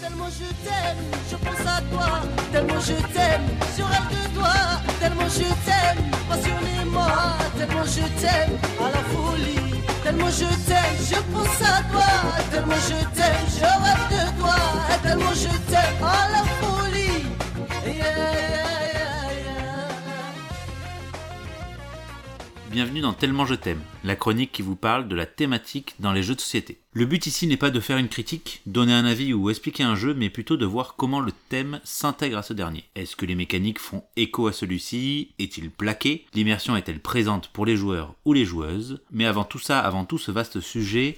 Tellement je t'aime, je pense à toi. Tellement je t'aime, je rêve de toi. Tellement je t'aime, passionnément. Tellement je t'aime, à la folie. Tellement je t'aime, je pense à toi. Tellement je t'aime, je rêve de toi. Tellement je t'aime, à la folie. Bienvenue dans Tellement je t'aime, la chronique qui vous parle de la thématique dans les jeux de société. Le but ici n'est pas de faire une critique, donner un avis ou expliquer un jeu, mais plutôt de voir comment le thème s'intègre à ce dernier. Est-ce que les mécaniques font écho à celui-ci? Est-il plaqué? L'immersion est-elle présente pour les joueurs ou les joueuses? Mais avant tout ça, avant tout ce vaste sujet,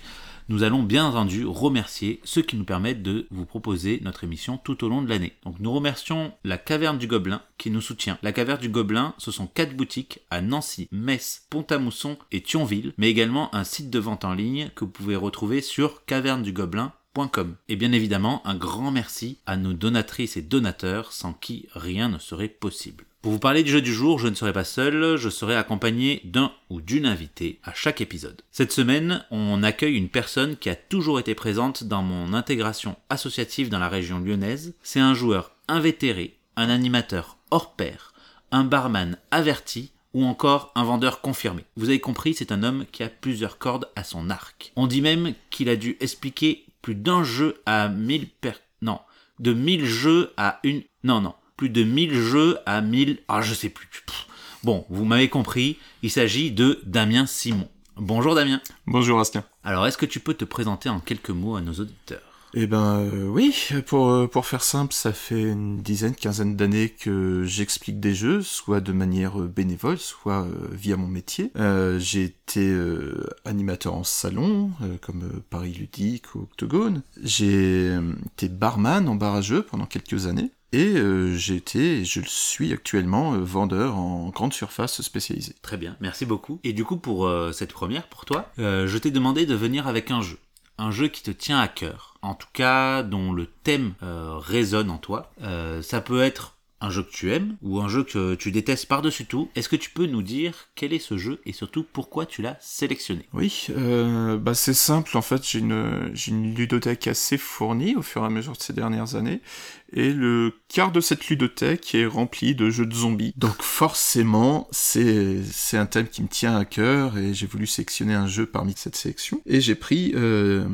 nous allons bien entendu remercier ceux qui nous permettent de vous proposer notre émission tout au long de l'année. Donc nous remercions la Caverne du Gobelin qui nous soutient. La Caverne du Gobelin, ce sont quatre boutiques à Nancy, Metz, Pont-à-Mousson et Thionville, mais également un site de vente en ligne que vous pouvez retrouver sur cavernedugobelin.com. Et bien évidemment, un grand merci à nos donatrices et donateurs sans qui rien ne serait possible. Pour vous parler du jeu du jour, je ne serai pas seul, je serai accompagné d'un ou d'une invitée à chaque épisode. Cette semaine, on accueille une personne qui a toujours été présente dans mon intégration associative dans la région lyonnaise. C'est un joueur invétéré, un animateur hors pair, un barman averti ou encore un vendeur confirmé. Vous avez compris, c'est un homme qui a plusieurs cordes à son arc. On dit même qu'il a dû expliquer plus d'un jeu à 1000 per... Non, de 1000 jeux à une... Non, non, plus de 1000 jeux à 1000... Ah, je sais plus. Pff. Bon, vous m'avez compris, il s'agit de Damien Simon. Bonjour Damien. Bonjour Astien. Alors, est-ce que tu peux te présenter en quelques mots à nos auditeurs? Eh ben euh, oui, pour, euh, pour faire simple, ça fait une dizaine, quinzaine d'années que j'explique des jeux, soit de manière euh, bénévole, soit euh, via mon métier. Euh, J'ai été animateur en salon, comme Paris Ludique ou Octogone. J'ai été barman en bar à jeux pendant quelques années. Et euh, j'ai été, je le suis actuellement, euh, vendeur en grande surface spécialisée. Très bien, merci beaucoup. Et du coup, pour euh, cette première, pour toi, euh, je t'ai demandé de venir avec un jeu. Un jeu qui te tient à cœur. En tout cas, dont le thème résonne en toi. Ça peut être un jeu que tu aimes ou un jeu que tu détestes par-dessus tout. Est-ce que tu peux nous dire quel est ce jeu et surtout pourquoi tu l'as sélectionné? Oui, euh, bah c'est simple, en fait, j'ai une, une ludothèque assez fournie au fur et à mesure de ces dernières années, et le quart de cette ludothèque est rempli de jeux de zombies. Donc forcément, c'est, c'est un thème qui me tient à cœur, et j'ai voulu sélectionner un jeu parmi cette sélection, et j'ai pris... Euh,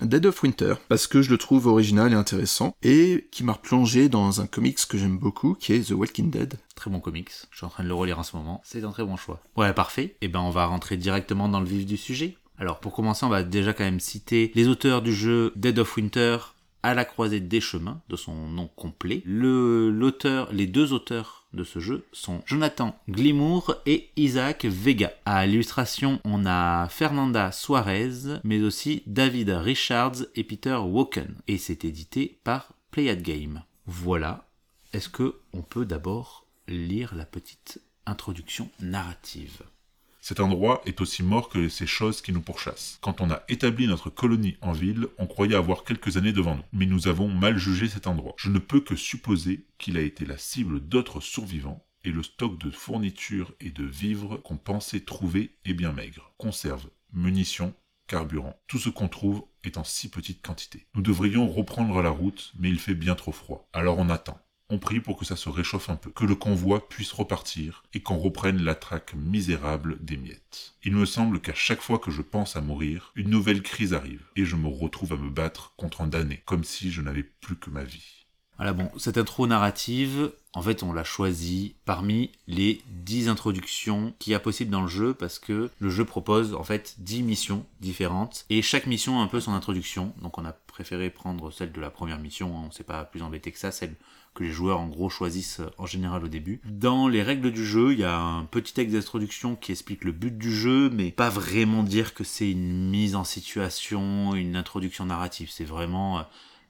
Dead of Winter, parce que je le trouve original et intéressant, et qui m'a replongé dans un comics que j'aime beaucoup, qui est The Walking Dead. Très bon comics. Je suis en train de le relire en ce moment. C'est un très bon choix. Ouais, parfait. Et ben, on va rentrer directement dans le vif du sujet. Alors, pour commencer, on va déjà quand même citer les auteurs du jeu Dead of Winter à la croisée des chemins, de son nom complet. Le, l'auteur, les deux auteurs de ce jeu sont Jonathan Glimour et Isaac Vega. À l'illustration, on a Fernanda Suarez, mais aussi David Richards et Peter Woken. Et c'est édité par Playad Game. Voilà. Est-ce que on peut d'abord lire la petite introduction narrative? Cet endroit est aussi mort que ces choses qui nous pourchassent. Quand on a établi notre colonie en ville, on croyait avoir quelques années devant nous. Mais nous avons mal jugé cet endroit. Je ne peux que supposer qu'il a été la cible d'autres survivants, et le stock de fournitures et de vivres qu'on pensait trouver est bien maigre. Conserves, munitions, carburant, tout ce qu'on trouve est en si petite quantité. Nous devrions reprendre la route, mais il fait bien trop froid. Alors on attend. On prie pour que ça se réchauffe un peu, que le convoi puisse repartir et qu'on reprenne la traque misérable des miettes. Il me semble qu'à chaque fois que je pense à mourir, une nouvelle crise arrive et je me retrouve à me battre contre un damné, comme si je n'avais plus que ma vie. Voilà, bon, cette intro narrative, en fait, on l'a choisie parmi les 10 introductions qu'il y a possible dans le jeu parce que le jeu propose, en fait, 10 missions différentes et chaque mission a un peu son introduction. Donc, on a préféré prendre celle de la première mission, hein, on s'est pas plus embêté que ça, celle que les joueurs, en gros, choisissent euh, en général au début. Dans les règles du jeu, il y a un petit texte d'introduction qui explique le but du jeu, mais pas vraiment dire que c'est une mise en situation, une introduction narrative. C'est vraiment...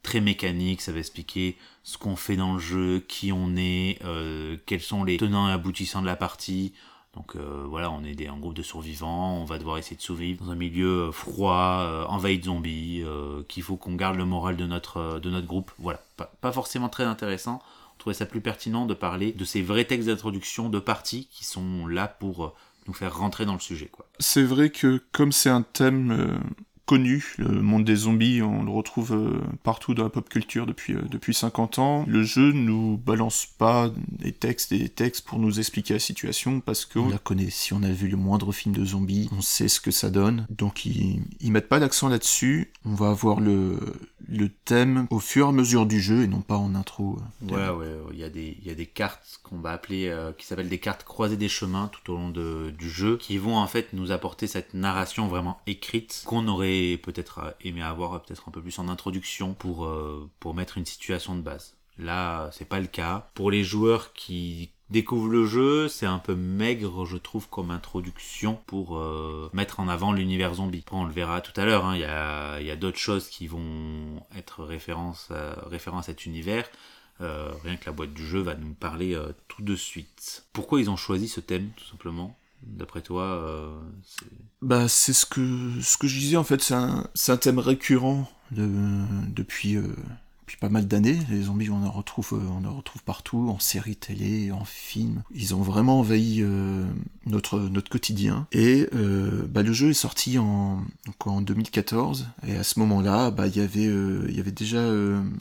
très mécanique, ça va expliquer ce qu'on fait dans le jeu, qui on est, euh, quels sont les tenants et aboutissants de la partie. Donc euh, voilà, on est des, un groupe de survivants, on va devoir essayer de survivre dans un milieu euh, froid, envahi de zombies, qu'il faut qu'on garde le moral de notre, de notre groupe. Voilà, pas, forcément très intéressant. On trouvait ça plus pertinent de parler de ces vrais textes d'introduction de parties qui sont là pour nous faire rentrer dans le sujet. C'est vrai que comme c'est un thème connu. Le monde des zombies, on le retrouve euh, partout dans la pop culture depuis, euh, depuis 50 ans. Le jeu nous balance pas des textes et des textes pour nous expliquer la situation parce qu'on la connaît. Si on a vu le moindre film de zombies, on sait ce que ça donne. Donc ils, ils mettent pas l'accent là-dessus. On va avoir le, le thème au fur et à mesure du jeu et non pas en intro. Ouais, ouais, il y, a des, il y a des cartes qu'on va appeler, euh, qui s'appellent des cartes croisées des chemins tout au long de, du jeu, qui vont en fait nous apporter cette narration vraiment écrite qu'on aurait peut-être aimé avoir peut-être un peu plus en introduction pour, euh, pour mettre une situation de base. Là, c'est pas le cas. Pour les joueurs qui découvrent le jeu, c'est un peu maigre, je trouve, comme introduction pour euh, mettre en avant l'univers zombie. on le verra tout à l'heure, hein, il y a, y a d'autres choses qui vont être référence à, référence à cet univers. Euh, rien que la boîte du jeu va nous parler euh, tout de suite. Pourquoi ils ont choisi ce thème, tout simplement? D'après toi, euh, c'est... Bah, c'est ce que, ce que je disais, en fait, c'est un, thème récurrent de, depuis, euh, depuis pas mal d'années. Les zombies, on en retrouve, euh, on en retrouve partout, en séries télé, en films. Ils ont vraiment envahi notre, notre quotidien. Et bah, le jeu est sorti en, donc en 2014. Et à ce moment-là, bah, il y avait, déjà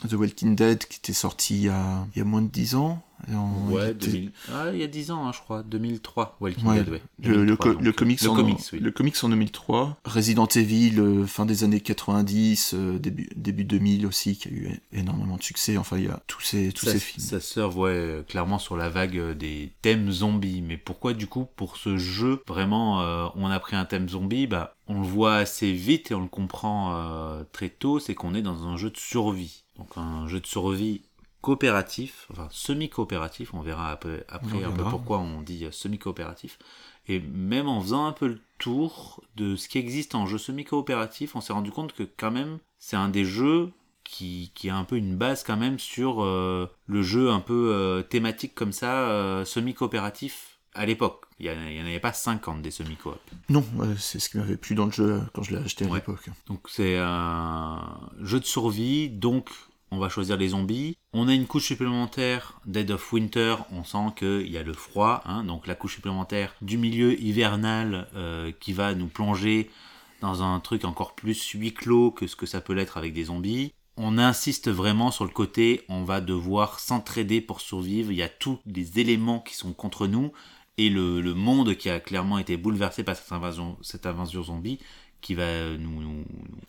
The Walking Dead qui était sorti il y a, il y a moins de 10 ans. En- il Ouais, était- 2000... ah, il y a 10 ans, hein, je crois. 2003, Walking Ouais, Dead, ouais. Le, le, 2003, co- donc, le euh, comics, le en, comics, oui. le comics en 2003, Resident Evil euh, fin des années 90, euh, début, début 2000 aussi, qui a eu énormément de succès. Enfin, il y a tous ces, tous ça, ces films. ça surfe ouais, euh, clairement sur la vague euh, des thèmes zombies. Mais pourquoi du coup pour ce jeu vraiment euh, on a pris un thème zombie? Bah on le voit assez vite et on le comprend euh, très tôt, c'est qu'on est dans un jeu de survie. Donc un jeu de survie coopératif, enfin semi-coopératif, on verra après, après On un peu pourquoi on dit euh, semi-coopératif. Et même en faisant un peu le tour de ce qui existe en jeu semi-coopératif, on s'est rendu compte que quand même c'est un des jeux qui, qui a un peu une base quand même sur euh, le jeu un peu euh, thématique comme ça, euh, semi-coopératif à l'époque. Il n'y en avait pas 50 des semi-coop. Non, c'est ce qui m'avait plu dans le jeu quand je l'ai acheté à Ouais. l'époque. Donc c'est un jeu de survie, donc on va choisir les zombies. On a une couche supplémentaire, Dead of Winter, on sent qu'il y a le froid, hein, donc la couche supplémentaire du milieu hivernal euh, qui va nous plonger dans un truc encore plus huis clos que ce que ça peut l'être avec des zombies. On insiste vraiment sur le côté, on va devoir s'entraider pour survivre, il y a tous les éléments qui sont contre nous, et le, monde qui a clairement été bouleversé par cette invasion, cette invasion zombie qui va nous,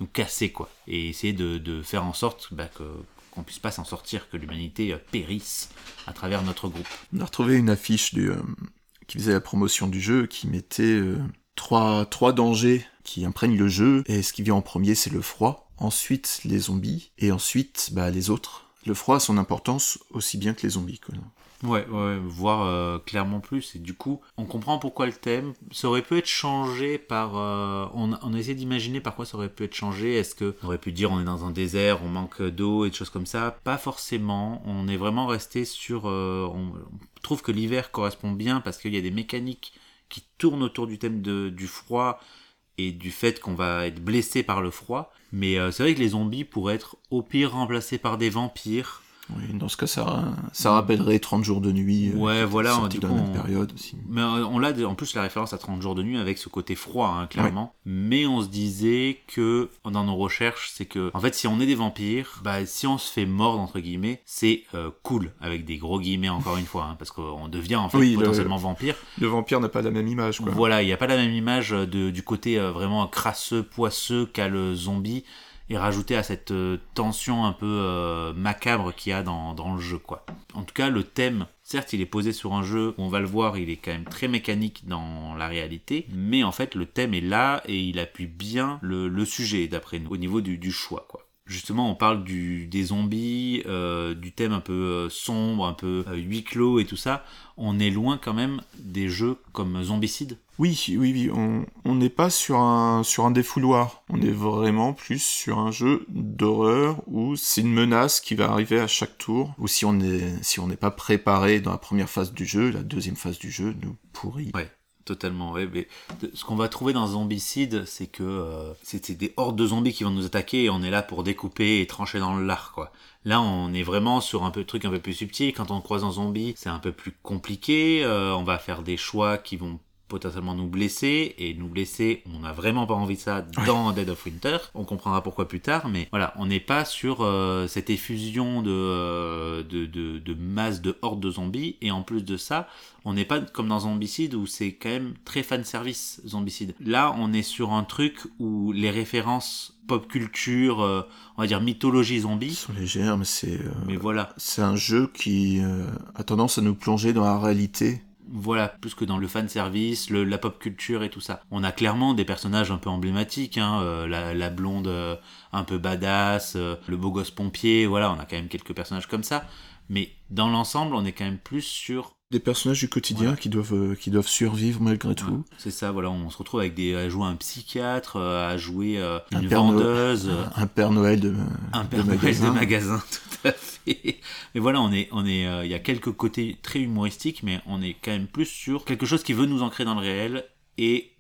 nous, casser quoi et essayer de, de faire en sorte bah, que qu'on puisse pas s'en sortir que l'humanité euh, périsse à travers notre groupe On a retrouvé une affiche du, euh, qui faisait la promotion du jeu, qui mettait euh, trois, trois dangers qui imprègnent le jeu, et ce qui vient en premier, c'est le froid, ensuite les zombies, et ensuite bah, les autres. Le froid a son importance aussi bien que les zombies. Quoi. Ouais, ouais, voir euh, clairement plus. Et du coup, on comprend pourquoi le thème. Ça aurait pu être changé par. euh, on, on a essayé d'imaginer par quoi ça aurait pu être changé. Est-ce que on aurait pu dire on est dans un désert, on manque d'eau et des choses comme ça? Pas forcément. On est vraiment resté sur. euh, on, trouve que l'hiver correspond bien parce qu'il y a des mécaniques qui tournent autour du thème de, du froid et du fait qu'on va être blessé par le froid. Mais c'est vrai que les zombies pourraient être au pire remplacés par des vampires. Oui, dans ce cas, ça, ça rappellerait 30 jours de nuit. euh, Ouais, voilà, sorti du coup, même on- période aussi. Mais euh, on l'a en plus la référence à 30 jours de nuit avec ce côté froid, hein, clairement. Mais on se disait que dans nos recherches, c'est que en fait, si on est des vampires, bah si on se fait mordre entre guillemets, c'est euh, cool avec des gros guillemets encore une fois, hein, parce qu'on devient en fait Oui, le- potentiellement vampire. Le vampire n'a pas la même image. Quoi. Voilà, il n'y a pas la même image de, du côté euh, vraiment crasseux, poisseux qu'a le zombie, et rajouté à cette euh, tension un peu euh, macabre qu'il y a dans, dans le jeu, quoi. En tout cas, le thème, certes, il est posé sur un jeu, on va le voir, il est quand même très mécanique dans la réalité, mais en fait, le thème est là et il appuie bien le, sujet, d'après nous, au niveau du, choix, quoi. Justement, on parle des zombies, euh, du thème un peu sombre, un peu huis clos et tout ça. On est loin quand même des jeux comme Zombicide, Oui, oui, oui. On n'est pas sur un, sur un défouloir. On est vraiment plus sur un jeu d'horreur où c'est une menace qui va arriver à chaque tour. Ou si on est, si on n'est pas préparé dans la première phase du jeu, la deuxième phase du jeu nous pourrit. Ouais. Totalement, ouais, mais ce qu'on va trouver dans Zombicide, c'est que euh, des hordes de zombies qui vont nous attaquer et on est là pour découper et trancher dans le lard, quoi. Là, on est vraiment sur un peu truc un peu plus subtil. Quand on croise un zombie, c'est un peu plus compliqué. euh, on va faire des choix qui vont potentiellement nous blesser et nous blesser on n'a vraiment pas envie de ça dans Dead of Winter. On comprendra pourquoi plus tard mais voilà on n'est pas sur euh, cette effusion de, euh, de, de, de masse de hordes de zombies et en plus de ça on n'est pas comme dans Zombicide où c'est quand même très fan service Zombicide. Là on est sur un truc où les références pop culture euh, on va dire mythologie zombie sont légères mais c'est euh, mais voilà. c'est un jeu qui euh, a tendance à nous plonger dans la réalité voilà, plus que dans le fan service, la pop culture et tout ça. On a clairement des personnages un peu emblématiques, hein, euh, la, la, blonde euh, un peu badass, euh, le beau gosse pompier, voilà, on a quand même quelques personnages comme ça. Mais dans l'ensemble, on est quand même plus sur des personnages du quotidien Voilà. qui doivent euh, qui doivent survivre malgré tout. c'est ça, voilà, on se retrouve avec des à jouer un psychiatre, euh, à jouer euh, Un une vendeuse, Un Père Noël de un de Père Noël magasin. de magasin, tout à fait. Mais voilà, on est, on est, euh, il y a quelques côtés très humoristiques, mais on est quand même plus sur quelque chose qui veut nous ancrer dans le réel et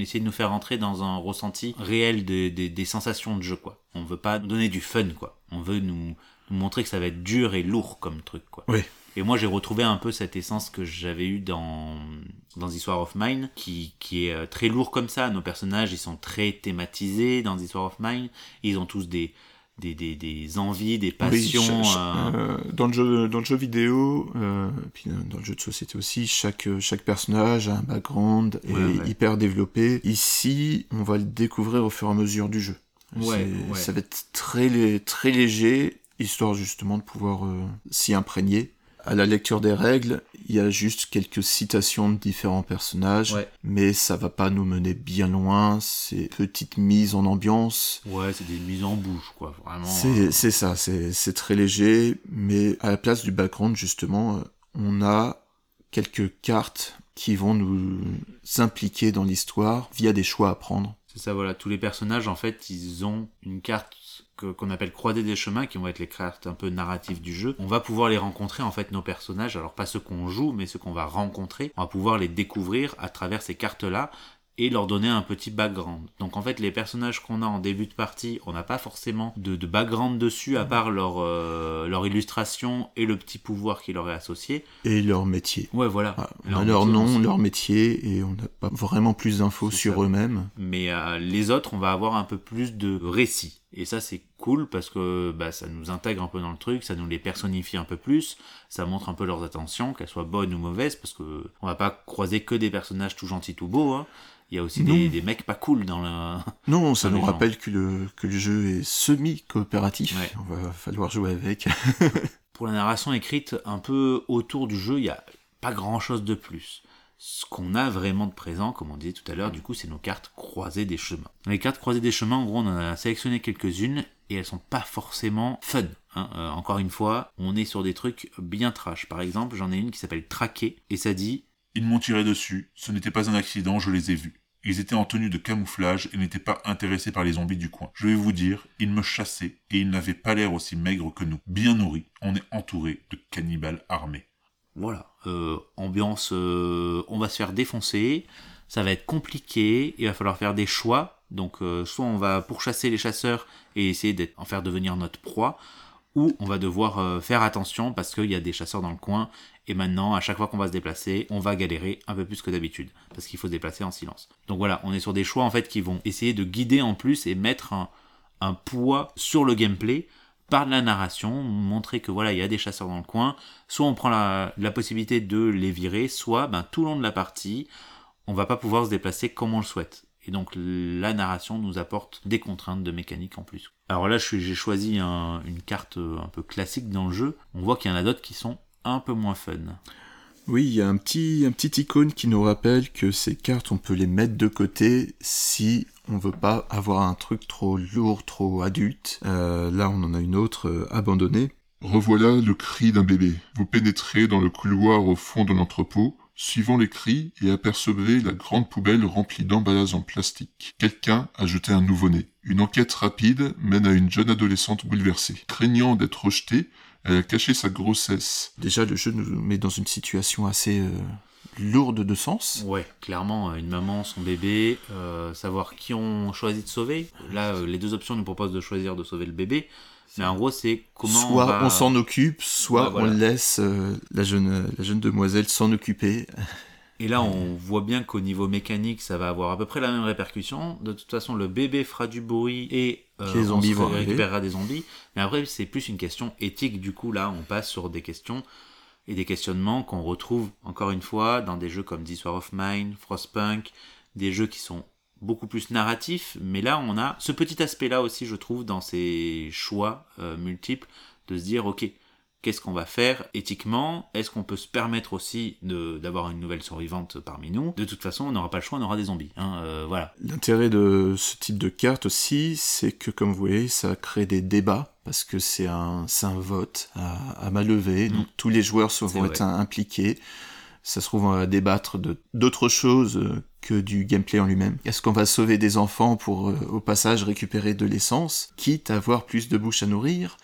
essayer de nous faire entrer dans un ressenti réel des- des- des sensations de jeu, quoi. On veut pas nous donner du fun, quoi. On veut nous, nous montrer que ça va être dur et lourd comme truc, quoi. Oui. Et moi, j'ai retrouvé un peu cette essence que j'avais eue dans, dans The Histoire of Mine, qui, qui est euh, très lourd comme ça. Nos personnages, ils sont très thématisés dans The Histoire of Mine. Ils ont tous des, des, des, des envies, des passions. euh, euh, dans le jeu dans le jeu vidéo euh, puis dans le jeu de société aussi chaque chaque personnage a un background et Ouais, hyper développé ici on va le découvrir au fur et à mesure du jeu Ouais, ça va être très très léger histoire justement de pouvoir euh, s'y imprégner à la lecture des règles, il y a juste quelques citations de différents personnages, Ouais. mais ça va pas nous mener bien loin. C'est petite mise en ambiance, Ouais, c'est des mises en bouche, quoi. Vraiment. c'est euh, c'est ça, c'est c'est très léger, mais à la place du background, justement, euh, on a quelques cartes qui vont nous impliquer dans l'histoire via des choix à prendre. C'est ça, voilà. Tous les personnages, en fait, ils ont une carte qu'on appelle croisée des chemins, qui vont être les cartes un peu narratives du jeu. On va pouvoir les rencontrer, en fait, nos personnages. Alors, pas ceux qu'on joue, mais ceux qu'on va rencontrer. On va pouvoir les découvrir à travers ces cartes-là et leur donner un petit background. Donc en fait les personnages qu'on a en début de partie, on n'a pas forcément de, de background dessus à part leur, euh, leur illustration et le petit pouvoir qui leur est associé. Et leur métier. Ouais voilà. Ah, on Leur a leur métier, on nom, leur métier, et on n'a pas vraiment plus d'infos sur eux-mêmes. mais euh, les autres, on va avoir un peu plus de récit. Et ça, c'est cool parce que bah, ça nous intègre un peu dans le truc, ça nous les personnifie un peu plus, ça montre un peu leurs attentions, qu'elles soient bonnes ou mauvaises, parce que on va pas croiser que des personnages tout gentils, tout beaux. hein. Il y a aussi des, mecs pas cool dans le. Non, ça nous gens. rappelle que le, que le jeu est semi-coopératif. Ouais. On va falloir jouer avec. Pour la narration écrite un peu autour du jeu, il y a pas grand chose de plus. Ce qu'on a vraiment de présent, comme on disait tout à l'heure, du coup, c'est nos cartes croisées des chemins. Les cartes croisées des chemins, en gros, on en a sélectionné quelques-unes et elles sont pas forcément fun. hein. Euh, encore une fois, on est sur des trucs bien trash. Par exemple, j'en ai une qui s'appelle Traquer et ça dit Ils m'ont tiré dessus, ce n'était pas un accident, je les ai vus. Ils étaient en tenue de camouflage et n'étaient pas intéressés par les zombies du coin. Je vais vous dire, ils me chassaient et ils n'avaient pas l'air aussi maigres que nous. Bien nourris, on est entouré de cannibales armés. Voilà, euh, ambiance, euh, on va se faire défoncer, ça va être compliqué, il va falloir faire des choix. Donc, euh, soit on va pourchasser les chasseurs et essayer d'en faire devenir notre proie, ou on va devoir faire attention parce qu'il y a des chasseurs dans le coin. Et maintenant, à chaque fois qu'on va se déplacer, on va galérer un peu plus que d'habitude parce qu'il faut se déplacer en silence. Donc voilà, on est sur des choix en fait qui vont essayer de guider en plus et mettre un poids sur le gameplay par la narration, montrer que voilà, il y a des chasseurs dans le coin, soit on prend la, possibilité de les virer, soit ben, tout le long de la partie, on va pas pouvoir se déplacer comme on le souhaite. Et donc la narration nous apporte des contraintes de mécanique en plus. Alors là, j'ai choisi un- une carte euh, un peu classique dans le jeu. On voit qu'il y en a d'autres qui sont un peu moins fun. Oui, il y a un petit, un petit icône qui nous rappelle que ces cartes, on peut les mettre de côté si on veut pas avoir un truc trop lourd, trop adulte. Euh, là, on en a une autre euh, abandonnée. Revoilà le cri d'un bébé. Vous pénétrez dans le couloir au fond de l'entrepôt, suivant les cris et apercevez la grande poubelle remplie d'emballages en plastique. Quelqu'un a jeté un nouveau-né. Une enquête rapide mène à une jeune adolescente bouleversée. Craignant d'être rejetée, elle a caché sa grossesse. Déjà, le jeu nous met dans une situation assez euh, lourde de sens. Ouais, clairement, euh, une maman, son bébé, euh, savoir qui on choisit de sauver. Là, euh, les deux options nous proposent de choisir de sauver le bébé. Mais en gros, c'est comment soit on, va... on s'en occupe, soit Ouais, voilà. on laisse euh, la, jeune, la jeune demoiselle s'en occuper. Et là, on voit bien qu'au niveau mécanique, ça va avoir à peu près la même répercussion. De toute façon, le bébé fera du bruit et euh, Les zombies on se récupérera des zombies. Mais après, c'est plus une question éthique. Du coup, là, on passe sur des questions et des questionnements qu'on retrouve encore une fois dans des jeux comme War of Mine, Frostpunk, des jeux qui sont beaucoup plus narratifs. Mais là, on a ce petit aspect-là aussi, je trouve, dans ces choix euh, multiples, de se dire, ok, qu'est-ce qu'on va faire éthiquement? Est-ce qu'on peut se permettre aussi d'avoir une nouvelle survivante parmi nous? De toute façon, on n'aura pas le choix, on aura des zombies. hein, euh, voilà. L'intérêt de ce type de carte aussi, c'est que, comme vous voyez, ça crée des débats, parce que c'est un, un vote à, à main levée, donc tous les joueurs vont être impliqués. Ça se trouve, on va débattre d'autres choses euh, que du gameplay en lui-même. Est-ce qu'on va sauver des enfants pour, euh, au passage, récupérer de l'essence, quitte à avoir plus de bouche à nourrir?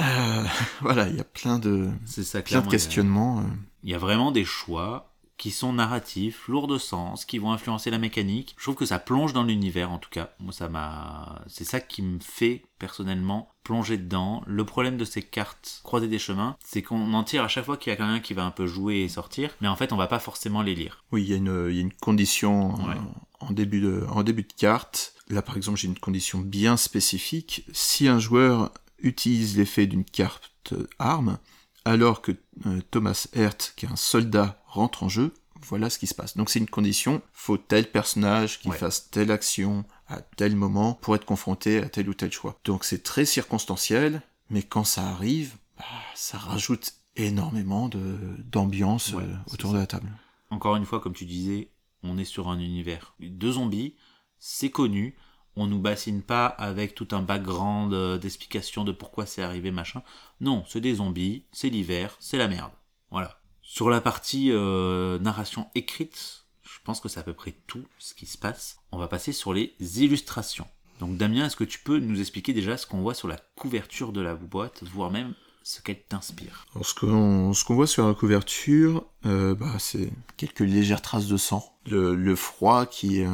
Euh, Voilà, il y a plein de, C'est ça, plein de questionnements. euh. Il y a vraiment des choix qui sont narratifs, lourds de sens, qui vont influencer la mécanique. Je trouve que ça plonge dans l'univers en tout cas. Moi ça m'a c'est ça qui me fait personnellement plonger dedans. Le problème de ces cartes croisées des chemins, c'est qu'on en tire à chaque fois qu'il y a quelqu'un qui va un peu jouer et sortir, mais en fait on va pas forcément les lire. Oui, il y a une, il y a une condition euh, en, début de, en début de carte. Là, par exemple, j'ai une condition bien spécifique. Si un joueur utilise l'effet d'une carte arme, alors que euh, Thomas Hert, qui est un soldat, rentre en jeu, voilà ce qui se passe. Donc c'est une condition, faut tel personnage qui Ouais. fasse telle action à tel moment pour être confronté à tel ou tel choix. Donc c'est très circonstanciel, mais quand ça arrive, bah, ça rajoute énormément de d'ambiance Ouais, euh, autour ça. de la table. Encore une fois, comme tu disais, on est sur un univers de zombies, c'est connu. On nous bassine pas avec tout un background euh, d'explication de pourquoi c'est arrivé, machin. Non, c'est des zombies, c'est l'hiver, c'est la merde. Voilà. Sur la partie euh, narration écrite, je pense que c'est à peu près tout ce qui se passe. On va passer sur les illustrations. Donc Damien, est-ce que tu peux nous expliquer déjà ce qu'on voit sur la couverture de la boîte, voire même ce qu'elle t'inspire? Ce qu'on voit sur la couverture, euh, bah, c'est quelques légères traces de sang. Le, froid qui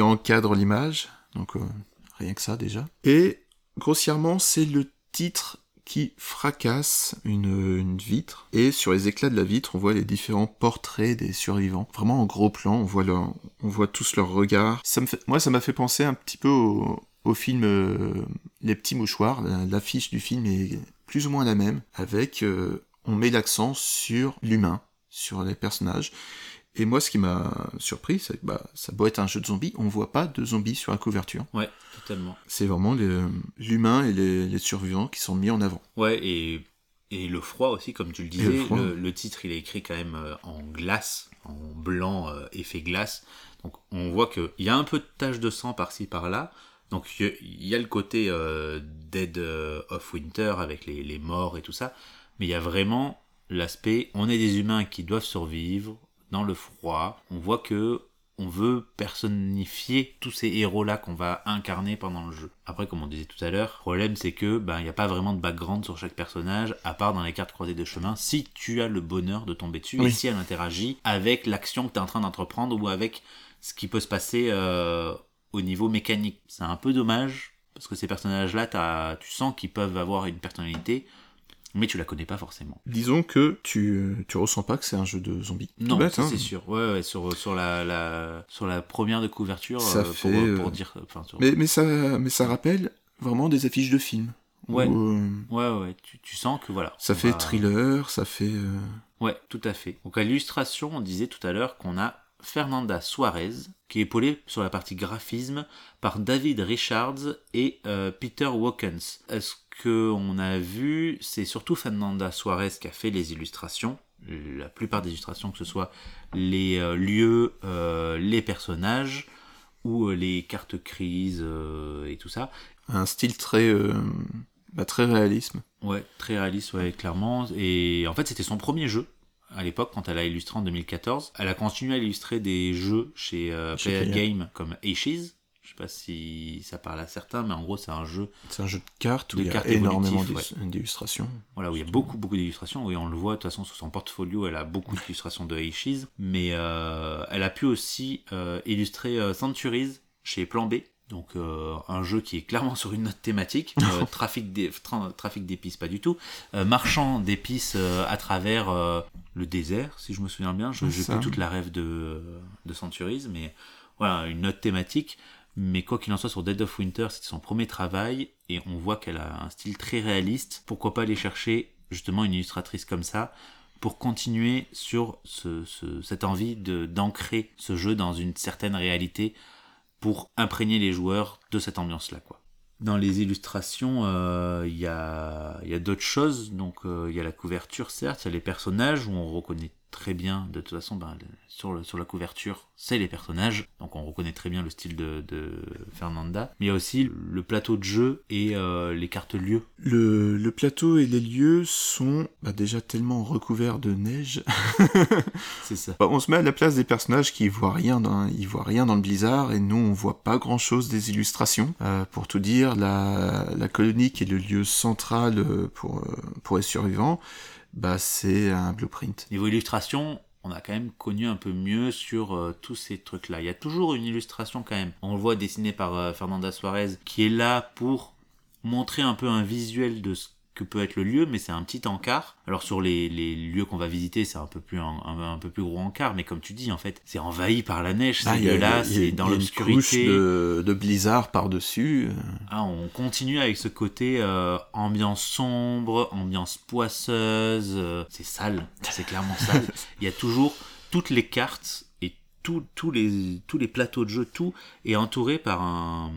encadre l'image, donc euh, rien que ça déjà. Et grossièrement, c'est le titre qui fracasse une, vitre. Et sur les éclats de la vitre, on voit les différents portraits des survivants. Vraiment en gros plan, on voit, on voit tous leurs regards. Moi, ça m'a fait penser un petit peu au, film euh, Les Petits Mouchoirs. La- L'affiche du film est plus ou moins la même, avec euh, on met l'accent sur l'humain, sur les personnages. Et moi, ce qui m'a surpris, c'est que bah, ça doit être un jeu de zombies, on voit pas de zombies sur la couverture. Ouais, totalement. C'est vraiment les- l'humain et les, les survivants qui sont mis en avant. Ouais, et, et le froid aussi, comme tu le le disais, froid. le, le titre il est écrit quand même euh, en glace, en blanc euh, effet glace. Donc on voit qu'il y a un peu de taches de sang par-ci par-là. Donc il y a- il y a le côté euh, Dead euh, of Winter avec les, les morts et tout ça. Mais il y a vraiment l'aspect, on est des humains qui doivent survivre dans le froid. On voit que on veut personnifier tous ces héros-là qu'on va incarner pendant le jeu. Après, comme on disait tout à l'heure, le problème c'est que ben il n'y a pas vraiment de background sur chaque personnage, à part dans les cartes croisées de chemin, si tu as le bonheur de tomber dessus et si elle interagit avec l'action que tu es en train d'entreprendre ou avec ce qui peut se passer euh, au niveau mécanique. C'est un peu dommage, parce que ces personnages-là, tu sens qu'ils peuvent avoir une personnalité, mais tu la connais pas forcément. Disons que tu, tu ressens pas que c'est un jeu de zombies. Non, hein. c'est sûr. Ouais, ouais, sur, sur, la, la, sur la première de couverture, Ça euh, fait, pour, euh, pour dire... Enfin, sur- Mais, mais, ça, mais ça rappelle vraiment des affiches de films. Ouais. Où, euh, Ouais, ouais, tu, tu sens que voilà. ça fait va- thriller, ça fait... euh, Ouais, tout à fait. Donc à l'illustration, on disait tout à l'heure qu'on a Fernanda Suarez, qui est épaulée sur la partie graphisme par David Richards et euh, Peter Walkens. Est-ce que on a vu, c'est surtout Fernanda Suarez qui a fait les illustrations, la plupart des illustrations, que ce soit les euh, lieux, euh, les personnages ou euh, les cartes crises et tout ça. un style très, bah, très réalisme. Ouais, très réaliste, ouais, clairement. Et en fait, c'était son premier jeu à l'époque quand elle a illustré en 2014. Elle a continué à illustrer des jeux chez Chez Player. Game comme Ashes. Je sais pas si ça parle à certains, mais en gros, c'est un jeu C'est un jeu de cartes où De il y a énormément d'illustrations. voilà, où il y a beaucoup, beaucoup d'illustrations. Et on le voit, de toute façon, sur son portfolio, elle a beaucoup d'illustrations de Ashes. Mais euh, elle a pu aussi euh, illustrer euh, Centuries chez Plan B. Donc euh, un jeu qui est clairement sur une note thématique, euh, trafic tra- trafic d'épices pas du tout, Euh, marchand d'épices à travers le désert, si je me souviens bien. Je j'ai ça. plus toute la rêve de de Centuries, mais voilà une note thématique. Mais quoi qu'il en soit, sur Dead of Winter, c'était son premier travail et on voit qu'elle a un style très réaliste. Pourquoi pas aller chercher justement une illustratrice comme ça pour continuer sur ce, ce- cette envie d'ancrer ce jeu dans une certaine réalité pour imprégner les joueurs de cette ambiance-là, quoi. Dans les illustrations, euh, il y a, il y a d'autres choses. Donc, euh, il y a la couverture, certes, il y a les personnages où on reconnaît très bien, de toute façon, ben, sur, le- sur la couverture, c'est les personnages. Donc, on reconnaît très bien le style de, de Fernanda. Mais il y a aussi le plateau de jeu et euh, les cartes lieux. Le, le plateau et les lieux sont bah, déjà tellement recouverts de neige. C'est ça. Bah, on se met à la place des personnages qui voient rien dans, ils voient rien dans le blizzard et nous on voit pas grand chose des illustrations. Euh, pour tout dire, la, la colonie qui est le lieu central pour, euh, pour les survivants, bah c'est un blueprint. Niveau illustration, on a quand même connu un peu mieux sur euh, tous ces trucs-là. Il y a toujours une illustration quand même. On le voit dessiné par euh, Fernanda Suarez, qui est là pour montrer un peu un visuel de ce que peut être le lieu, mais c'est un petit encart. Alors sur les, les lieux qu'on va visiter, c'est un peu plus un, un- un peu plus gros encart, mais comme tu dis, en fait, c'est envahi par la neige. Ah, Ces lieux-là, c'est dans l'obscurité. de, de blizzard par-dessus. euh, Ah, on continue avec ce côté euh, ambiance sombre, ambiance poisseuse. euh, c'est sale, c'est clairement sale. Il y a toujours toutes les cartes tous les, tous les plateaux de jeu, tout est entouré par un,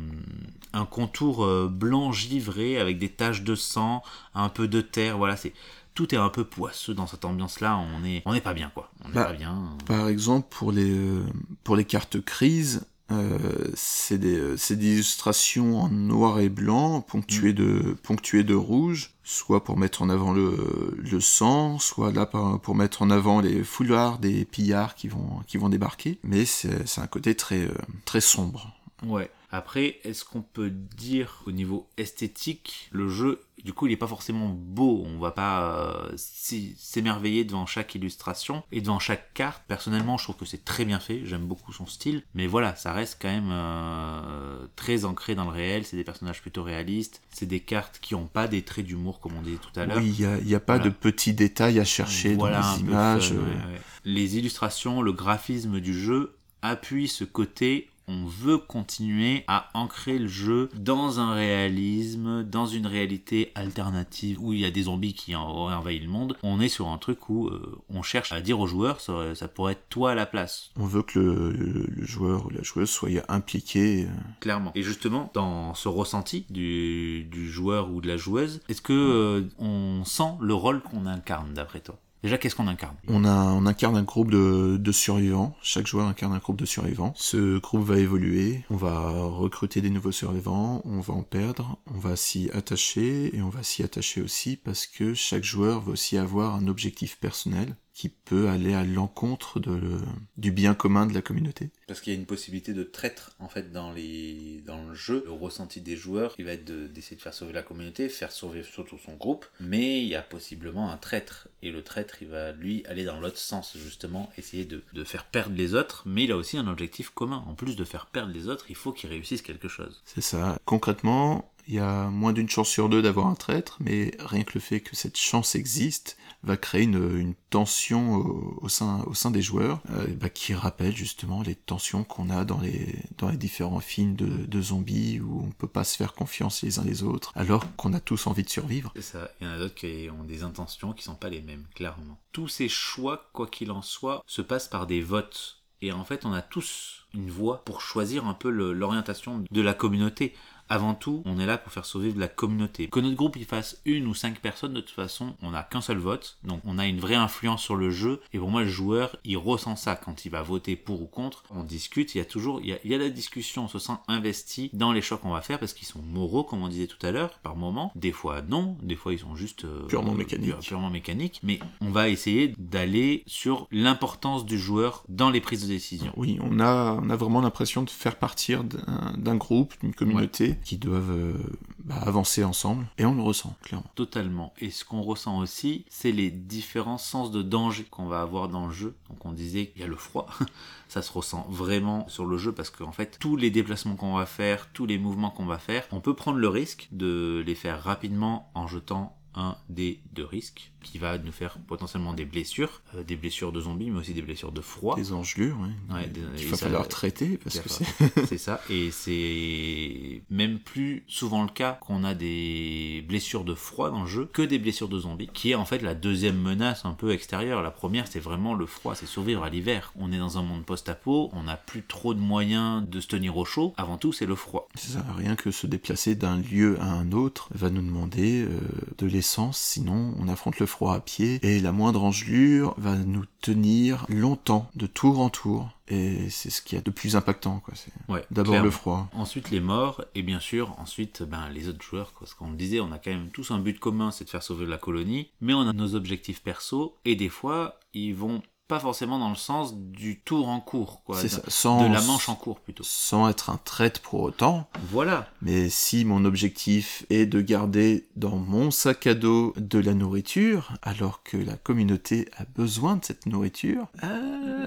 un contour euh, blanc givré avec des taches de sang, un peu de terre. Voilà, c'est tout est un peu poisseux dans cette ambiance-là. On est, on n'est pas bien, quoi. On n'est Bah, pas bien. Par exemple, pour les, euh, pour les cartes crise, euh, c'est des, euh, des illustrations en noir et blanc, ponctuées, de, ponctuées de rouge, soit pour mettre en avant le, le sang, soit là pour mettre en avant les foulards des pillards qui vont, qui vont débarquer. Mais c'est un côté très, très sombre. Ouais. Après, est-ce qu'on peut dire au niveau esthétique, le jeu, du coup, il n'est pas forcément beau. On va pas euh, s'émerveiller devant chaque illustration et devant chaque carte. Personnellement, je trouve que c'est très bien fait. J'aime beaucoup son style. Mais voilà, ça reste quand même euh, très ancré dans le réel. C'est des personnages plutôt réalistes. C'est des cartes qui n'ont pas des traits d'humour, comme on disait tout à l'heure. Oui, il n'y a, il y a pas Voilà. de petits détails à chercher Voilà, dans les images. fun, euh, ouais, ouais. Les illustrations, le graphisme du jeu appuie ce côté. On veut continuer à ancrer le jeu dans un réalisme, dans une réalité alternative où il y a des zombies qui en- auraient envahi le monde. On est sur un truc où euh, on cherche à dire aux joueurs, ça, ça pourrait être toi à la place, On veut que le, le- le joueur ou la joueuse soit impliqué. euh, clairement. Et justement, dans ce ressenti du, du joueur ou de la joueuse, est-ce que euh, on sent le rôle qu'on incarne d'après toi? Déjà, qu'est-ce qu'on incarne On, incarne un groupe de, de survivants. Chaque joueur incarne un groupe de survivants. Ce groupe va évoluer. On va recruter des nouveaux survivants. On va en perdre. On va s'y attacher. Et on va s'y attacher aussi parce que chaque joueur va aussi avoir un objectif personnel qui peut aller à l'encontre de, du bien commun de la communauté. Parce qu'il y a une possibilité de traître en fait dans, les... dans le jeu. Le ressenti des joueurs, il va être de- d'essayer de, faire sauver la communauté, faire survivre surtout son groupe. Mais il y a possiblement un traître. Et le traître, il va lui aller dans l'autre sens, justement, essayer de, de faire perdre les autres. Mais il a aussi un objectif commun. En plus de faire perdre les autres, il faut qu'il réussisse quelque chose. C'est ça. Concrètement, il y a moins d'une chance sur deux d'avoir un traître, mais rien que le fait que cette chance existe va créer une, une tension au, au sein, au sein des joueurs, euh, bah, qui rappelle justement les tensions qu'on a dans les, dans les différents films de, de zombies où on peut pas se faire confiance les uns les autres, alors qu'on a tous envie de survivre. C'est ça. Il y en a d'autres qui ont des intentions qui sont pas les mêmes, clairement. Tous ces choix, quoi qu'il en soit, se passent par des votes. Et en fait, on a tous une voix pour choisir un peu l'orientation de la communauté. Avant tout, on est là pour faire survivre la communauté. Que notre groupe il fasse une ou cinq personnes, de toute façon, on n'a qu'un seul vote. Donc on a une vraie influence sur le jeu. Et pour moi, le joueur, il ressent ça quand il va voter pour ou contre. On discute, il y a toujours, il y a, il y a la discussion, on se sent investi dans les choix qu'on va faire parce qu'ils sont moraux, comme on disait tout à l'heure, par moment. Des fois non, des fois ils sont juste euh, Purement euh, mécaniques. purement mécaniques. Mais on va essayer d'aller sur l'importance du joueur dans les prises de décision. Oui, on a, on a vraiment l'impression de faire partir d'un d'un groupe, d'une communauté, qui doivent euh, bah, avancer ensemble, et on le ressent, clairement. Totalement. Et ce qu'on ressent aussi, c'est les différents sens de danger qu'on va avoir dans le jeu. Donc on disait qu'il y a le froid, ça se ressent vraiment sur le jeu parce qu'en fait, tous les déplacements qu'on va faire, tous les mouvements qu'on va faire, on peut prendre le risque de les faire rapidement en jetant un dé de risque qui va nous faire potentiellement des blessures, euh, des blessures de zombies, mais aussi des blessures de froid. Des engelures, oui. Ouais, des- Il va ça- falloir traiter, parce que c'est... C'est ça, et c'est même plus souvent le cas qu'on a des blessures de froid dans le jeu que des blessures de zombies, qui est en fait la deuxième menace un peu extérieure. La première, c'est vraiment le froid, c'est survivre à l'hiver. On est dans un monde post-apo, on n'a plus trop de moyens de se tenir au chaud. Avant tout, c'est le froid. C'est ça, rien que se déplacer d'un lieu à un autre va nous demander euh, de l'essence, sinon on affronte le froid à pied, et la moindre engelure va nous tenir longtemps, de tour en tour, et c'est ce qu'il y a de plus impactant, quoi. C'est Ouais, d'abord clairement. le froid. Ensuite les morts, et bien sûr, ensuite ben, les autres joueurs, quoi. parce qu'on le disait, on a quand même tous un but commun, c'est de faire sauver la colonie, mais on a nos objectifs perso, et des fois, ils vont pas forcément dans le sens du tour en cours, quoi. C'est de, ça, sans, de la manche en cours plutôt. sans être un traître pour autant, Voilà, mais si mon objectif est de garder dans mon sac à dos de la nourriture, alors que la communauté a besoin de cette nourriture, euh,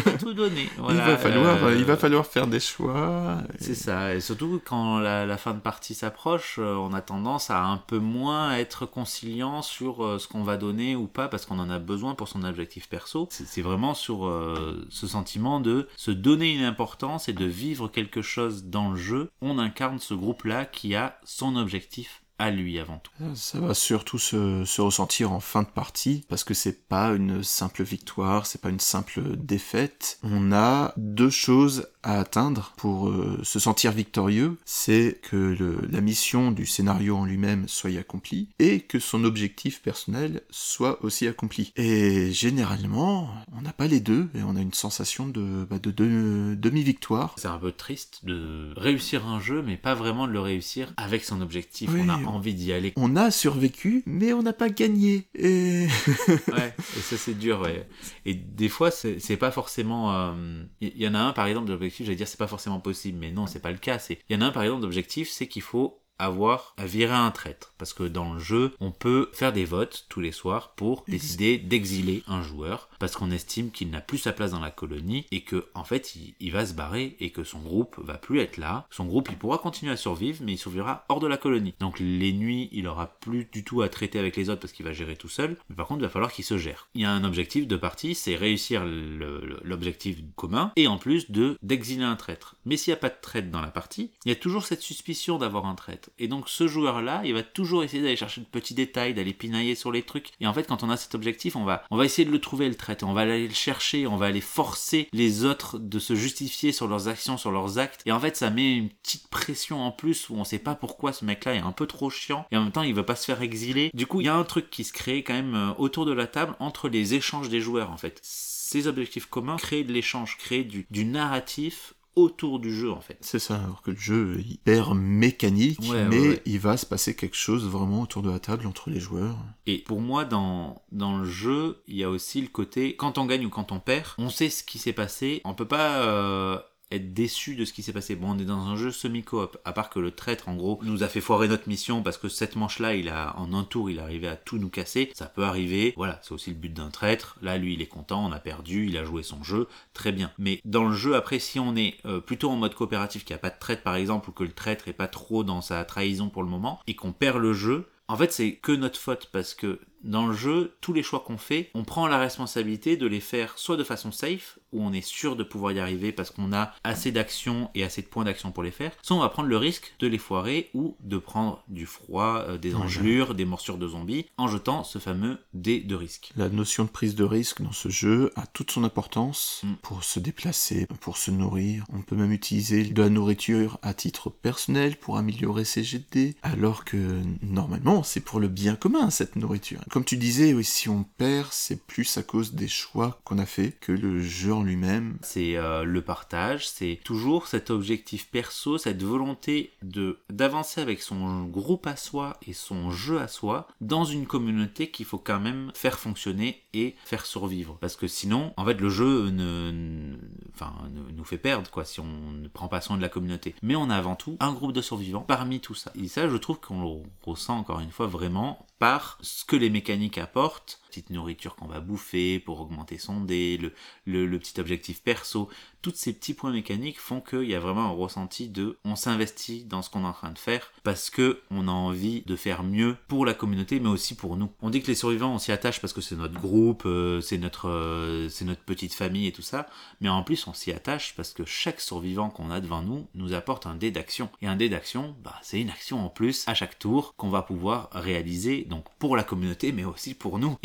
pas tout donner. il, va falloir, euh, il va falloir faire des choix. C'est ça, et surtout quand la, la fin de partie s'approche, euh, on a tendance à un peu moins être conciliant sur euh, ce qu'on va donner ou pas parce qu'on en a besoin pour son objectif perso. C'est vraiment sur euh, ce sentiment de se donner une importance et de vivre quelque chose dans le jeu. On incarne ce groupe-là qui a son objectif à lui avant tout. Ça va surtout se, se ressentir en fin de partie, parce que c'est pas une simple victoire, c'est pas une simple défaite. On a deux choses à atteindre pour euh, se sentir victorieux, c'est que le- la mission du scénario en lui-même soit accomplie, et que son objectif personnel soit aussi accompli. Et généralement, on n'a pas les deux, et on a une sensation de, bah, de, de- demi-victoire. C'est un peu triste de réussir un jeu, mais pas vraiment de le réussir avec son objectif. Oui. On a envie d'y aller. On a survécu, mais on n'a pas gagné. Et ouais, et ça c'est dur, ouais. Et des fois, c'est pas forcément. Il y, y en a un, par exemple, d'objectif, j'allais dire c'est pas forcément possible, mais non, c'est pas le cas. Il y en a un, par exemple, d'objectif, c'est qu'il faut avoir à virer un traître. Parce que dans le jeu, on peut faire des votes tous les soirs pour décider d'exiler un joueur, parce qu'on estime qu'il n'a plus sa place dans la colonie, et que en fait, il, il va se barrer, et que son groupe va plus être là. Son groupe, il pourra continuer à survivre, mais il survivra hors de la colonie. Donc les nuits, il aura plus du tout à traiter avec les autres, parce qu'il va gérer tout seul, mais par contre, il va falloir qu'il se gère. Il y a un objectif de partie, c'est réussir l'objectif commun, et en plus de d'exiler un traître. Mais s'il n'y a pas de traître dans la partie, il y a toujours cette suspicion d'avoir un traître. Et donc ce joueur-là, il va toujours essayer d'aller chercher de petits détails, d'aller pinailler sur les trucs. Et en fait, quand on a cet objectif, on va, on va essayer de le trouver le traître, on va aller le chercher, on va aller forcer les autres de se justifier sur leurs actions, sur leurs actes. Et en fait, ça met une petite pression en plus où on sait pas pourquoi ce mec-là est un peu trop chiant et en même temps, il veut pas se faire exiler. Du coup, il y a un truc qui se crée quand même euh, autour de la table entre les échanges des joueurs en fait. Ces objectifs communs créent de l'échange, créent du narratif autour du jeu en fait. C'est ça, alors que le jeu est hyper mécanique, Ouais, mais ouais, ouais. il va se passer quelque chose vraiment autour de la table entre les joueurs. Et pour moi, dans, dans le jeu, il y a aussi le côté, quand on gagne ou quand on perd, on sait ce qui s'est passé, on peut pas euh, déçu de ce qui s'est passé. Bon, on est dans un jeu semi-coop, à part que le traître, en gros, nous a fait foirer notre mission parce que cette manche-là, il a, en un tour, il arrivé à tout nous casser. Ça peut arriver, voilà, c'est aussi le but d'un traître. Là, lui, il est content, on a perdu, il a joué son jeu, très bien. Mais dans le jeu, après, si on est euh, plutôt en mode coopératif, qu'il n'y a pas de traître, par exemple, ou que le traître est pas trop dans sa trahison pour le moment, et qu'on perd le jeu, en fait, c'est que notre faute parce que dans le jeu, tous les choix qu'on fait, on prend la responsabilité de les faire soit de façon safe, où on est sûr de pouvoir y arriver parce qu'on a assez d'actions et assez de points d'action pour les faire, soit on va prendre le risque de les foirer ou de prendre du froid, euh, des Ouais. engelures, des morsures de zombies, en jetant ce fameux dé de risque. La notion de prise de risque dans ce jeu a toute son importance Mm. pour se déplacer, pour se nourrir. On peut même utiliser de la nourriture à titre personnel pour améliorer ses jets de dés, alors que normalement c'est pour le bien commun cette nourriture. Comme tu disais, si on perd, c'est plus à cause des choix qu'on a fait que le jeu en lui-même. C'est euh, le partage, c'est toujours cet objectif perso, cette volonté de d'avancer avec son groupe à soi et son jeu à soi dans une communauté qu'il faut quand même faire fonctionner et faire survivre. Parce que sinon, en fait, le jeu ne, enfin, nous fait perdre, quoi, si on ne prend pas soin de la communauté. Mais on a avant tout un groupe de survivants parmi tout ça. Et ça, je trouve qu'on le ressent encore une fois vraiment par ce que les mécaniques apportent, petite nourriture qu'on va bouffer pour augmenter son dé, le, le, petit objectif perso, tous ces petits points mécaniques font qu'il y a vraiment un ressenti de on s'investit dans ce qu'on est en train de faire parce que on a envie de faire mieux pour la communauté mais aussi pour nous. On dit que les survivants on s'y attache parce que c'est notre groupe, euh, c'est notre euh, c'est notre petite famille et tout ça, mais en plus on s'y attache parce que chaque survivant qu'on a devant nous nous apporte un dé d'action. Et un dé d'action bah c'est une action en plus à chaque tour qu'on va pouvoir réaliser donc pour la communauté mais aussi pour nous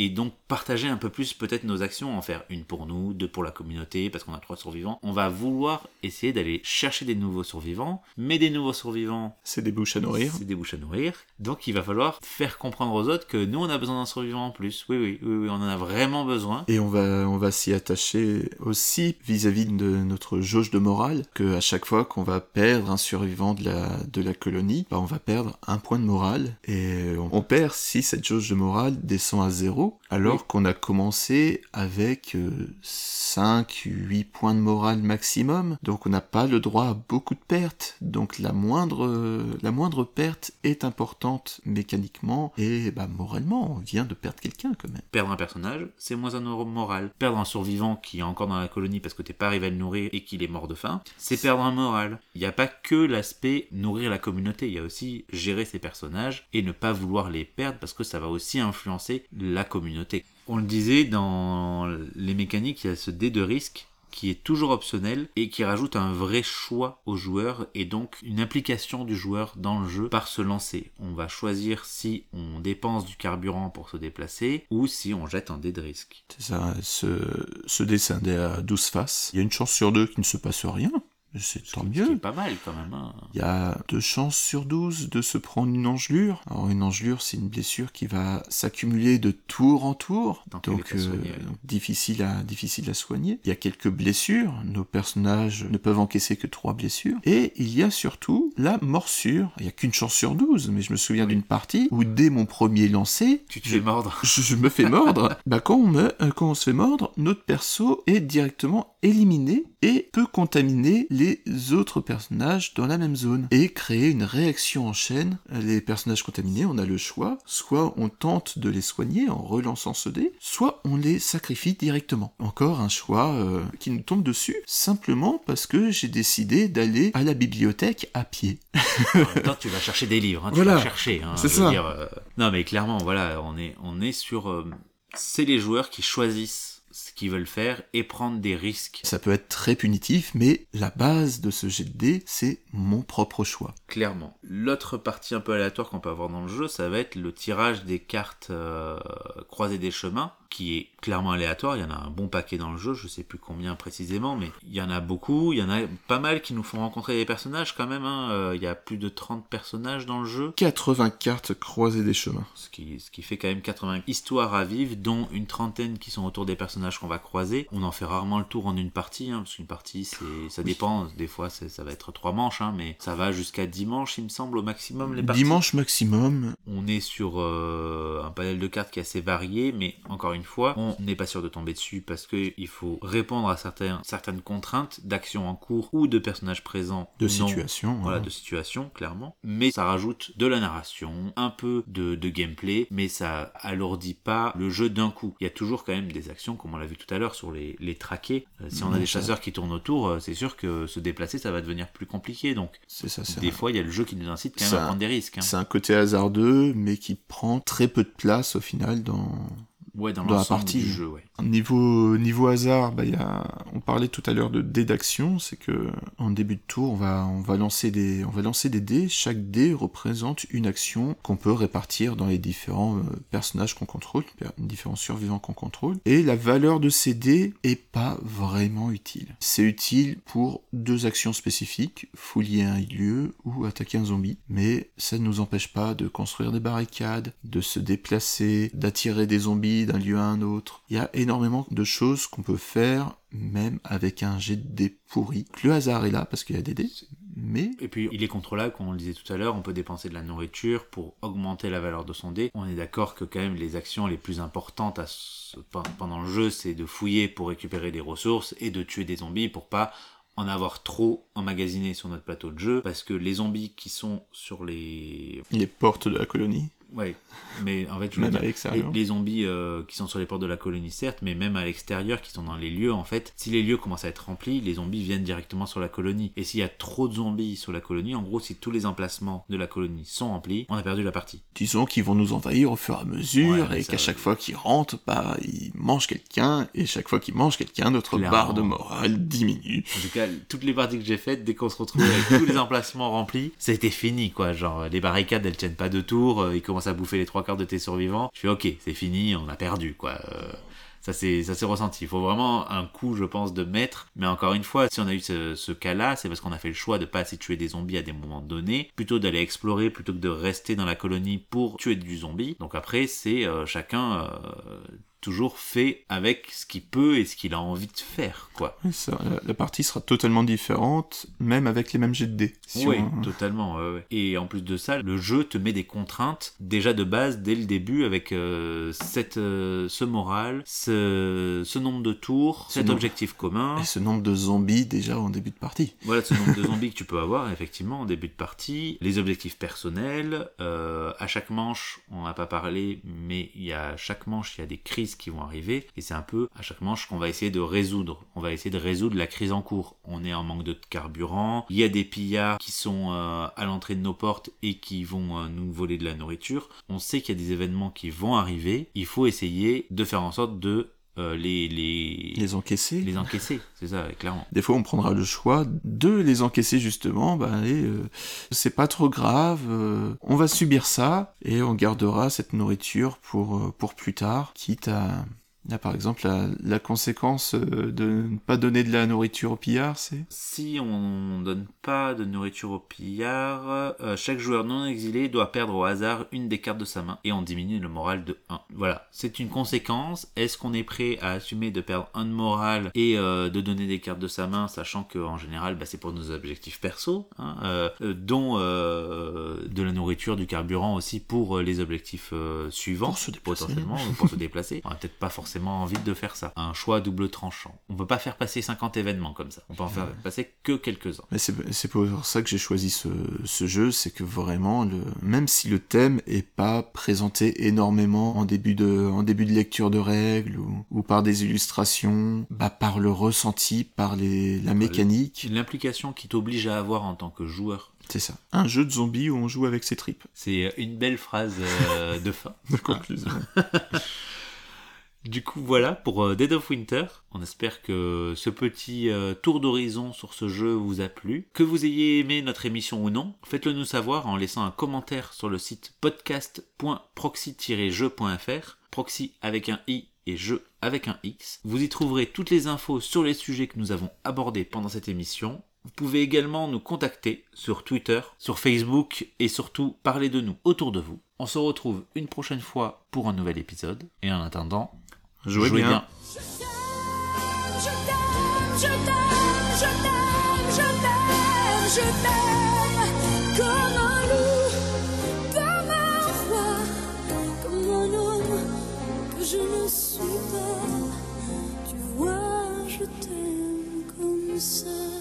partager un peu plus peut-être nos actions en faire une pour nous, deux pour la communauté parce qu'on a trois survivants. On va vouloir essayer d'aller chercher des nouveaux survivants, mais des nouveaux survivants C'est des bouches à nourrir. c'est des bouches à nourrir. Donc il va falloir faire comprendre aux autres que nous on a besoin d'un survivant en plus. Oui, oui, oui, oui, on en a vraiment besoin. Et on va, on va s'y attacher aussi vis-à-vis de notre jauge de morale, que à chaque fois qu'on va perdre un survivant de la, de la colonie, bah, on va perdre un point de morale. Et on, on perd si cette jauge de morale descend à zéro, alors qu'on a commencé avec 5, 8 points de morale maximum. Donc on n'a pas le droit à beaucoup de pertes. Donc la moindre, la moindre perte est importante mécaniquement et bah, moralement, on vient de perdre quelqu'un quand même. Perdre un personnage, c'est moins un moral. Perdre un survivant qui est encore dans la colonie parce que t'es pas arrivé à le nourrir et qu'il est mort de faim, c'est perdre un moral. Il n'y a pas que l'aspect nourrir la communauté, il y a aussi gérer ses personnages et ne pas vouloir les perdre parce que ça va aussi influencer la communauté. On le disait, dans les mécaniques, il y a ce dé de risque qui est toujours optionnel et qui rajoute un vrai choix au joueur et donc une implication du joueur dans le jeu par se lancer. On va choisir si on dépense du carburant pour se déplacer ou si on jette un dé de risque. C'est ça, ce, ce dé, c'est un dé à 12 faces. Il y a une chance sur deux qu'il ne se passe rien. C'est tant mieux. pas mal quand même. hein. Il y a deux chances sur 12 de se prendre une engelure. Alors une engelure, c'est une blessure qui va s'accumuler de tour en tour, Donc, donc difficile à difficile à soigner. Il y a quelques blessures. Nos personnages ne peuvent encaisser que trois blessures. Et il y a surtout la morsure. Il y a qu'une chance sur 12, mais je me souviens d'une partie où dès mon premier lancer, Tu te je- fais mordre. je, je me fais mordre. bah quand on me, euh, quand on se fait mordre, notre perso est directement éliminé et peut contaminer les autres personnages dans la même zone et créer une réaction en chaîne. Les personnages contaminés, on a le choix, soit on tente de les soigner en relançant ce dé, soit on les sacrifie directement. Encore un choix euh, qui nous tombe dessus simplement parce que j'ai décidé d'aller à la bibliothèque à pied. En même temps, tu vas chercher des livres. hein, tu Voilà. vas chercher. hein, C'est ça. dire, euh, Non, mais clairement, voilà, on est, on est sur. euh, C'est les joueurs qui choisissent qu'ils veulent faire et prendre des risques. Ça peut être très punitif, mais la base de ce jet de dés, c'est mon propre choix. Clairement. L'autre partie un peu aléatoire qu'on peut avoir dans le jeu, ça va être le tirage des cartes euh, croisées des chemins, qui est clairement aléatoire. Il y en a un bon paquet dans le jeu, je sais plus combien précisément, mais il y en a beaucoup. Il y en a pas mal qui nous font rencontrer des personnages quand même. hein. Euh, Il y a plus de 30 personnages dans le jeu. 80 cartes croisées des chemins. Ce qui, ce qui fait quand même 80 histoires à vivre, dont une trentaine qui sont autour des personnages qu'on va croiser. On en fait rarement le tour en une partie, hein, parce qu'une partie, c'est, ça dépend. Des fois, ça va être trois manches, hein, mais ça va jusqu'à 10 manches, il me semble, au maximum, les parties. Dimanche maximum, On est sur euh, un panel de cartes qui est assez varié, mais encore une fois, on n'est pas sûr de tomber dessus parce qu'il faut répondre à certains, certaines contraintes d'action en cours ou de personnages présents. de non. situation. Voilà, hein. de situation, clairement. Mais ça rajoute de la narration, un peu de, de gameplay, mais ça alourdit pas le jeu d'un coup. Il y a toujours quand même des actions, comme on l'a vu tout à l'heure, sur les, les traqués. Euh, si on a des chasseurs qui tournent autour, euh, c'est sûr que se déplacer, ça va devenir plus compliqué. Donc, ça, des fois, il y a le jeu qui nous incite quand même à prendre des risques. hein. c'est un côté hasardeux, mais qui prend très peu de place au final dans, Ouais, dans, la partie. du jeu, ouais. Niveau, niveau hasard, bah, il y a, on parlait tout à l'heure de dés d'action, c'est que en début de tour, on va, on va lancer des, on va lancer des dés. Chaque dé représente une action qu'on peut répartir dans les différents euh, personnages qu'on contrôle, différents survivants qu'on contrôle. Et la valeur de ces dés est pas vraiment utile. C'est utile pour deux actions spécifiques, fouiller un lieu ou attaquer un zombie. Mais ça ne nous empêche pas de construire des barricades, de se déplacer, d'attirer des zombies d'un lieu à un autre. Il y a énormément de choses qu'on peut faire même avec un jet de dés pourri. Le hasard est là parce qu'il y a des dés, mais Et puis, il est contrôlable, comme on le disait tout à l'heure, on peut dépenser de la nourriture pour augmenter la valeur de son dé. On est d'accord que quand même les actions les plus importantes à ce- pen- pendant le jeu, c'est de fouiller pour récupérer des ressources et de tuer des zombies pour pas en avoir trop emmagasiné sur notre plateau de jeu, parce que les zombies qui sont sur les... les portes de la colonie, Ouais, mais en fait, je veux dire, les, les zombies euh, qui sont sur les portes de la colonie, certes, mais même à l'extérieur, qui sont dans les lieux, en fait, si les lieux commencent à être remplis, les zombies viennent directement sur la colonie. Et s'il y a trop de zombies sur la colonie, en gros, si tous les emplacements de la colonie sont remplis, on a perdu la partie. Disons qu'ils vont nous envahir au fur et à mesure Ouais, et qu'à chaque fois qu'ils rentrent, bah, ils mangent quelqu'un et chaque fois qu'ils mangent quelqu'un, notre Clairement. barre de morale diminue. En tout cas, toutes les parties que j'ai faites, dès qu'on se retrouve avec tous les emplacements remplis, c'était fini, quoi. Genre, les barricades, elles tiennent pas deux tours, euh, ils commencent à bouffer les trois quarts de tes survivants. Je fais, ok, c'est fini, on a perdu, quoi. Euh, ça s'est ressenti. Il faut vraiment un coup, je pense, de maître. Mais encore une fois, si on a eu ce, cas-là, c'est parce qu'on a fait le choix de pas assez tuer des zombies à des moments donnés, plutôt d'aller explorer, plutôt que de rester dans la colonie pour tuer du zombie. Donc après, c'est euh, chacun euh, toujours fait avec ce qu'il peut et ce qu'il a envie de faire, quoi. Oui, ça, la, la partie sera totalement différente, même avec les mêmes jets de dés. Si oui, on- totalement. Et en plus de ça, le jeu te met des contraintes déjà de base dès le début avec euh, cette, euh, ce moral, ce, ce nombre de tours, Ce cet nombre- objectif commun. Et ce nombre de zombies déjà en début de partie. Voilà ce nombre de zombies que tu peux avoir effectivement en début de partie, les objectifs personnels, euh, à chaque manche, on n'a pas parlé, mais il y a à chaque manche il y a des crises qui vont arriver et c'est un peu à chaque manche qu'on va essayer de résoudre. On va essayer de résoudre la crise en cours. On est en manque de carburant, il y a des pillards qui sont euh, à l'entrée de nos portes et qui vont euh, nous voler de la nourriture. On sait qu'il y a des événements qui vont arriver. Il faut essayer de faire en sorte de euh, les, les, Les encaisser. les encaisser, c'est ça, clairement. Des fois, on prendra le choix de les encaisser justement. Allez, euh, c'est pas trop grave. euh, on va subir ça et on gardera cette nourriture pour euh, pour plus tard, quitte à Là, par exemple, la, la conséquence euh, de ne pas donner de la nourriture au pillard, c'est Si on donne pas de nourriture au pillard, euh, chaque joueur non exilé doit perdre au hasard une des cartes de sa main et on diminue le moral de 1. Voilà, c'est une conséquence. Est-ce qu'on est prêt à assumer de perdre un de moral et euh, de donner des cartes de sa main, sachant que en général, bah, c'est pour nos objectifs perso, hein, euh, dont de la nourriture, du carburant aussi pour les objectifs suivants, Pour se déplacer. potentiellement, ou pour se déplacer. Peut-être pas forcément envie de faire ça. Un choix à double tranchant. On peut pas faire passer 50 événements comme ça. On peut en faire passer que quelques-uns. Mais c'est c'est pour ça que j'ai choisi ce, ce jeu, c'est que vraiment, le, même si le thème est pas présenté énormément en début de, en début de lecture de règles ou, ou par des illustrations, bah par le ressenti, par les, la mécanique, L'implication qui t'oblige à avoir en tant que joueur. c'est ça. Un jeu de zombies où on joue avec ses tripes. C'est une belle phrase euh, de fin. De conclusion. Du coup, voilà pour euh, Dead of Winter. On espère que ce petit euh, tour d'horizon sur ce jeu vous a plu. Que vous ayez aimé notre émission ou non, faites-le nous savoir en laissant un commentaire sur le site podcast.proxy-jeu.fr. Proxy avec un i et jeu avec un x. Vous y trouverez toutes les infos sur les sujets que nous avons abordés pendant cette émission. Vous pouvez également nous contacter sur Twitter, sur Facebook et surtout parler de nous autour de vous. On se retrouve une prochaine fois pour un nouvel épisode. Et en attendant, Jouez, jouez bien. bien. Je t'aime, je t'aime, je t'aime, je t'aime, je t'aime comme un loup, comme un roi, comme un homme que je ne suis pas. Tu vois, je t'aime comme ça.